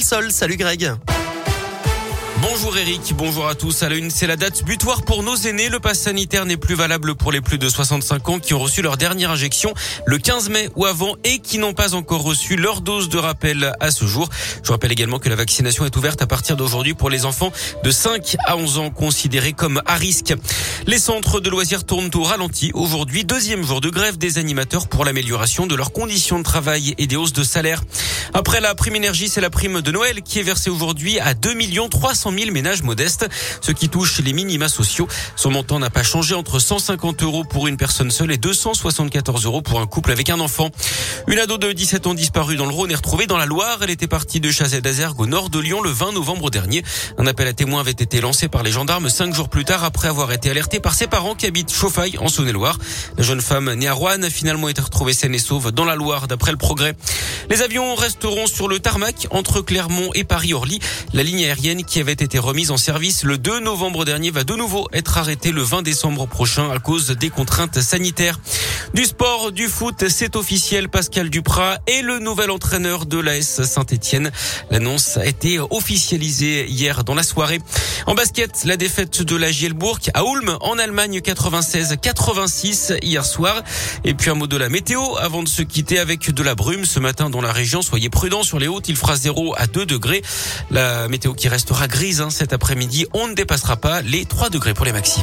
Salut Greg. Bonjour Eric, bonjour à tous. À la une, c'est la date butoir pour nos aînés. Le pass sanitaire n'est plus valable pour les plus de 65 ans qui ont reçu leur dernière injection le 15 mai ou avant et qui n'ont pas encore reçu leur dose de rappel à ce jour. Je rappelle également que la vaccination est ouverte à partir d'aujourd'hui pour les enfants de 5 à 11 ans considérés comme à risque. Les centres de loisirs tournent au ralenti. Aujourd'hui, deuxième jour de grève des animateurs pour l'amélioration de leurs conditions de travail et des hausses de salaire. Après la prime énergie, c'est la prime de Noël qui est versée aujourd'hui à 2 300 000 ménages modestes, ce qui touche les minima sociaux. Son montant n'a pas changé entre 150 euros pour une personne seule et 274 euros pour un couple avec un enfant. Une ado de 17 ans disparue dans le Rhône est retrouvée dans la Loire. Elle était partie de Chazet d'Azergue au nord de Lyon le 20 novembre dernier. Un appel à témoins avait été lancé par les gendarmes cinq jours plus tard après avoir été alerté par ses parents qui habitent Chauffaille en Saône-et-Loire. La jeune femme née à Rouen a finalement été retrouvée saine et sauve dans la Loire d'après le progrès. Les avions resteront sur le tarmac entre Clermont et Paris-Orly. La ligne aérienne qui avait été remise en service le 2 novembre dernier va de nouveau être arrêtée le 20 décembre prochain à cause des contraintes sanitaires. Du sport, du foot, c'est officiel. Pascal Duprat est le nouvel entraîneur de l'AS Saint-Etienne. L'annonce a été officialisée hier dans la soirée. En basket, la défaite de la Gielbourg à Ulm en Allemagne 96-86 hier soir. Et puis un mot de la météo avant de se quitter avec de la brume ce matin dans la région. Soyez prudents sur les hautes. Il fera 0 à 2 degrés. La météo qui restera grise hein, cet après-midi. On ne dépassera pas les 3 degrés pour les maxis.